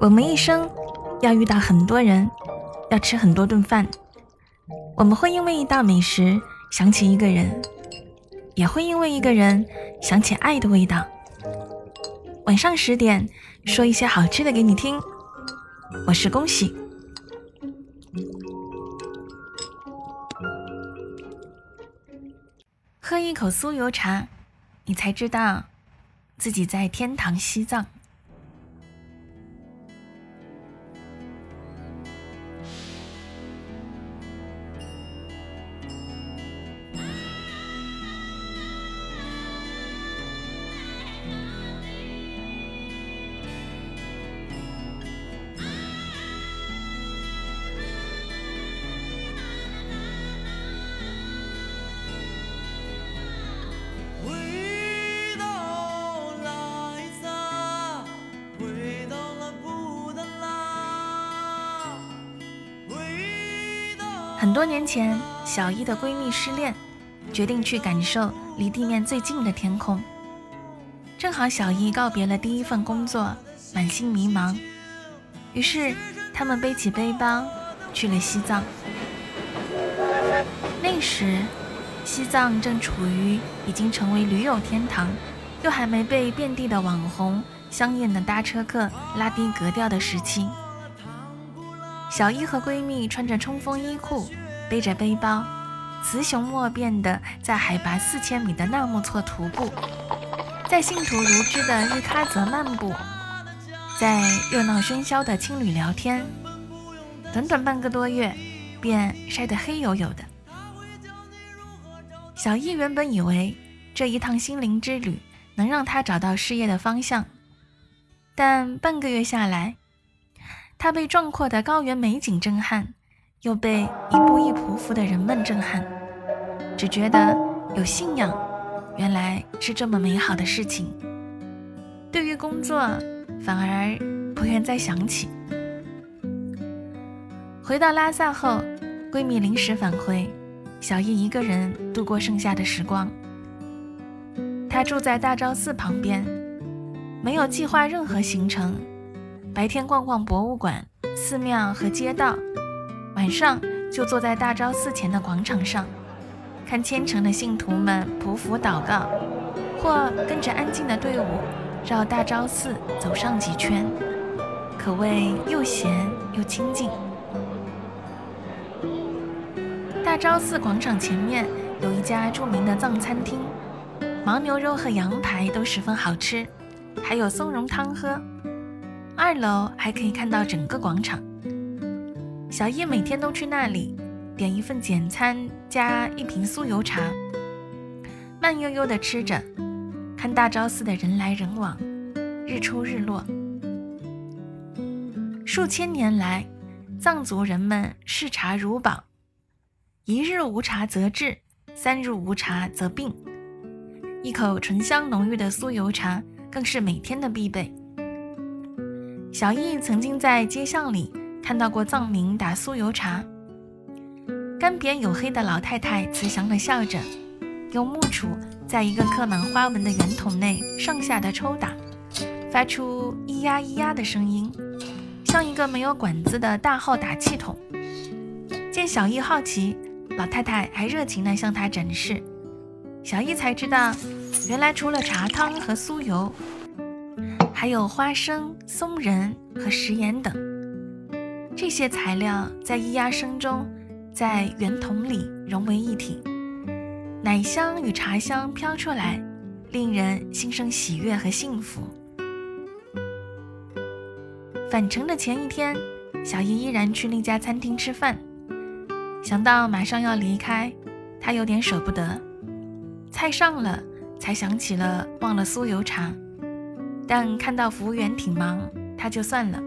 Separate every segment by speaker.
Speaker 1: 我们一生要遇到很多人，要吃很多顿饭。我们会因为一道美食想起一个人，也会因为一个人想起爱的味道。晚上十点，说一些好吃的给你听。我是恭喜，喝一口酥油茶，你才知道自己在天堂西藏。很多年前，小一的闺蜜失恋，决定去感受离地面最近的天空。正好小一告别了第一份工作，满心迷茫，于是他们背起背包去了西藏。那时，西藏正处于已经成为驴友天堂，又还没被遍地的网红、香艳的搭车客拉低格调的时期。小一和闺蜜穿着冲锋衣裤，背着背包，雌雄莫辨的在海拔四千米的纳木错徒步，在信徒如织的日喀则漫步，在热闹喧嚣的青旅聊天，短短半个多月，便晒得黑黝黝的。小易原本以为这一趟心灵之旅能让他找到事业的方向，但半个月下来。他被壮阔的高原美景震撼，又被一步一匍匐的人们震撼，只觉得有信仰，原来是这么美好的事情。对于工作，反而不愿再想起。回到拉萨后，闺蜜临时返回，小易一个人度过剩下的时光。她住在大昭寺旁边，没有计划任何行程。白天逛逛博物馆、寺庙和街道，晚上就坐在大昭寺前的广场上，看虔诚的信徒们匍匐祷告，或跟着安静的队伍绕大昭寺走上几圈，可谓又闲又清静。大昭寺广场前面有一家著名的藏餐厅，牦牛肉和羊排都十分好吃，还有松茸汤喝。二楼还可以看到整个广场。小叶每天都去那里，点一份简餐加一瓶酥油茶，慢悠悠地吃着，看大昭寺的人来人往，日出日落。数千年来，藏族人们视茶如宝，一日无茶则滞，三日无茶则病。一口醇香浓郁的酥油茶更是每天的必备。小易曾经在街巷里看到过藏民打酥油茶，干瘪黝黑的老太太慈祥地笑着，用木杵在一个刻满花纹的圆筒内上下的抽打，发出咿呀咿呀的声音，像一个没有管子的大号打气筒。见小易好奇，老太太还热情地向他展示，小易才知道，原来除了茶汤和酥油。还有花生、松仁和食盐等，这些材料在咿呀声中，在圆筒里融为一体，奶香与茶香飘出来，令人心生喜悦和幸福。返程的前一天，小叶依然去那家餐厅吃饭，想到马上要离开，他有点舍不得。菜上了，才想起了忘了酥油茶。但看到服务员挺忙，他就算了，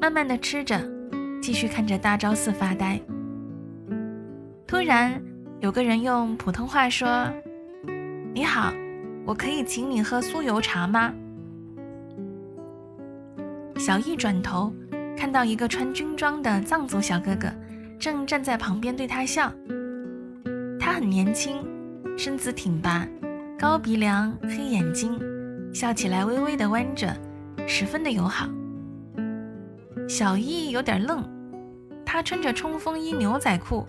Speaker 1: 慢慢的吃着，继续看着大昭寺发呆。突然，有个人用普通话说：“你好，我可以请你喝酥油茶吗？”小易转头，看到一个穿军装的藏族小哥哥，正站在旁边对他笑。他很年轻，身子挺拔，高鼻梁，黑眼睛。笑起来微微的弯着，十分的友好。小易有点愣，他穿着冲锋衣、牛仔裤，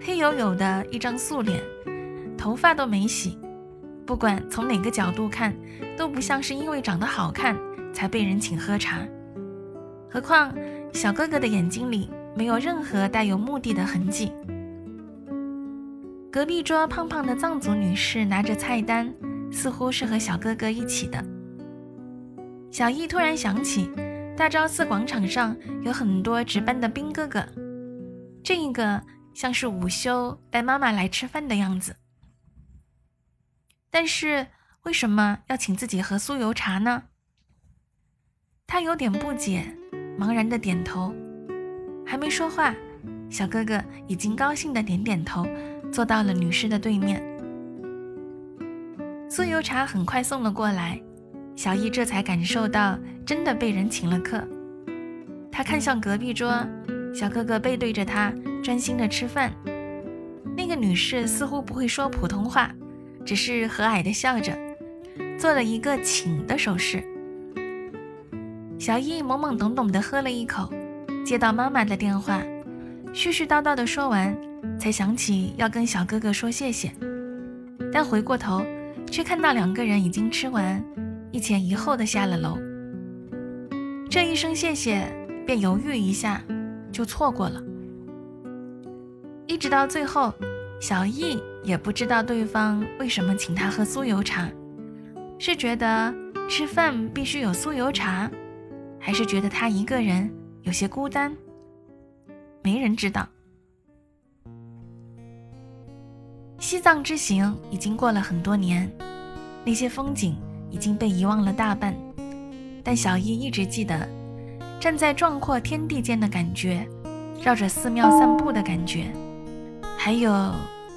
Speaker 1: 黑黝黝的一张素脸，头发都没洗，不管从哪个角度看，都不像是因为长得好看才被人请喝茶。何况小哥哥的眼睛里没有任何带有目的的痕迹。隔壁桌胖胖的藏族女士拿着菜单，似乎是和小哥哥一起的。小易突然想起。大昭寺广场上有很多值班的兵哥哥，这一个像是午休带妈妈来吃饭的样子。但是为什么要请自己喝酥油茶呢？他有点不解，茫然的点头。还没说话，小哥哥已经高兴的点点头，坐到了女士的对面。酥油茶很快送了过来。小易这才感受到真的被人请了客。他看向隔壁桌，小哥哥背对着他，专心的吃饭。那个女士似乎不会说普通话，只是和蔼的笑着，做了一个请的手势。小易懵懵懂懂的喝了一口，接到妈妈的电话，絮絮叨叨的说完，才想起要跟小哥哥说谢谢，但回过头，却看到两个人已经吃完。一前一后的下了楼，这一声谢谢便犹豫一下，就错过了。一直到最后，小易也不知道对方为什么请他喝酥油茶，是觉得吃饭必须有酥油茶，还是觉得他一个人有些孤单？没人知道。西藏之行已经过了很多年，那些风景。已经被遗忘了大半，但小易一直记得站在壮阔天地间的感觉，绕着寺庙散步的感觉，还有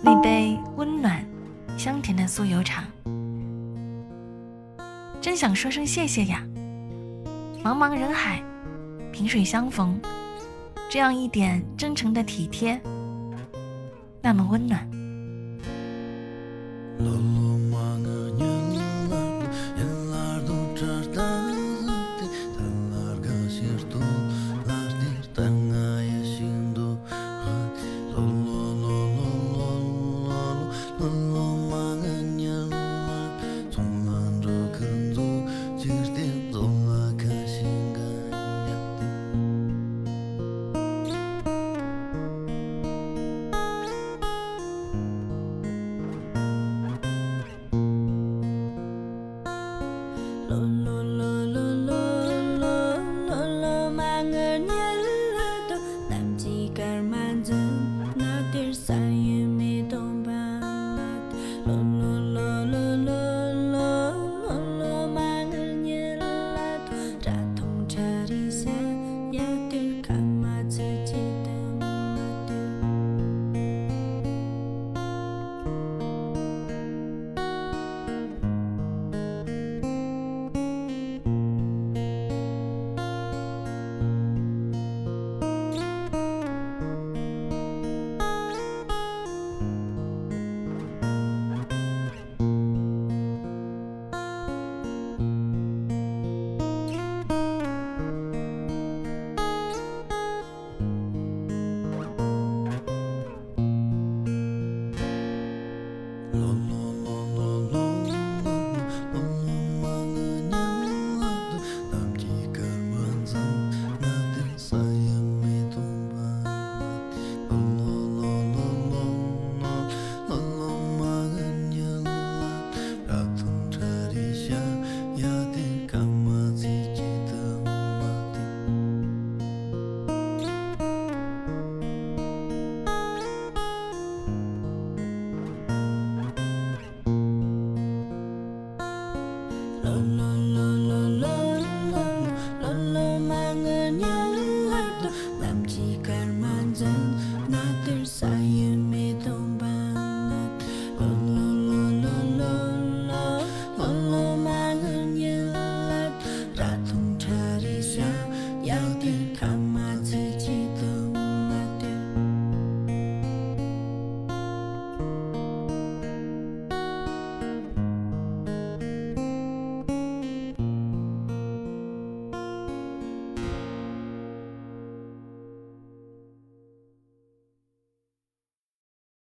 Speaker 1: 那杯温暖香甜的酥油茶。真想说声谢谢呀！茫茫人海，萍水相逢，这样一点真诚的体贴，那么温暖。